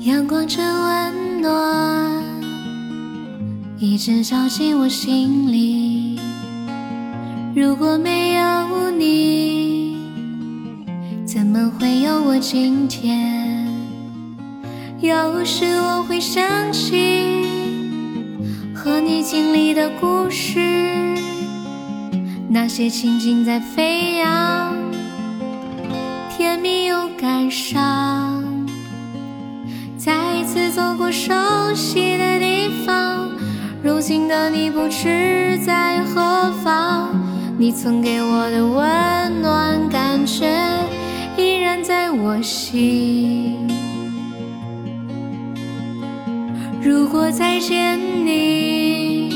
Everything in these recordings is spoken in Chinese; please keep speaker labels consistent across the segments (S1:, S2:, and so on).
S1: 阳光真温暖，一直照进我心里。如果没有你，怎么会有我今天？有时我会想起和你经历的故事，那些情景在飞扬，甜蜜又感伤。熟悉的地方，如今的你不知在何方。你曾给我的温暖感觉依然在我心。如果再见你，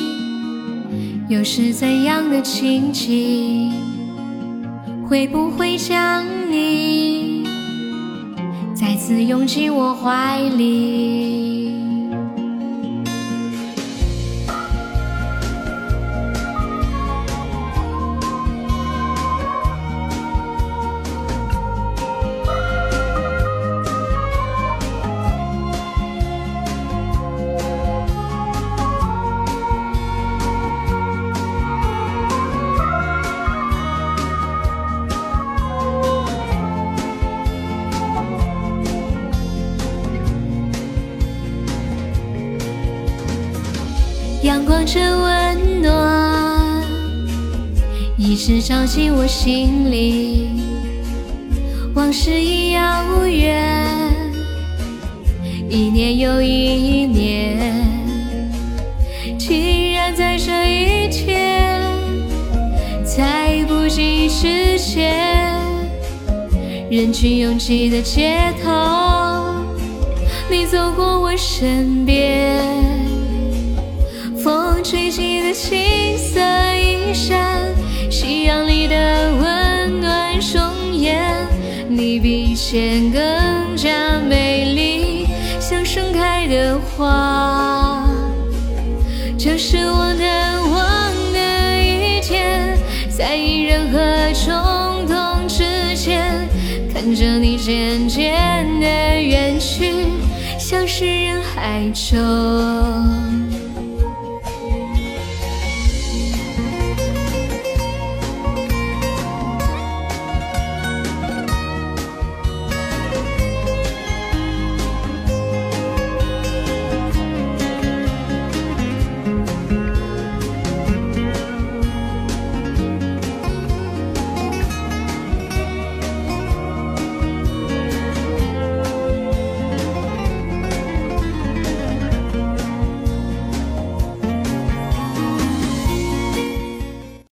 S1: 又是怎样的情景？会不会将你再次拥进我怀里？阳光真温暖，一直照进我心里。往事已遥远，一年又一年，竟然在这一天，在不经意之间，人群拥挤的街头，你走过我身边。吹起的青色衣衫，夕阳里的温暖容颜。你比以前更加美丽，像盛开的花。这是我难忘的一天，在隐忍和冲动之间，看着你渐渐的远去，消失人海中。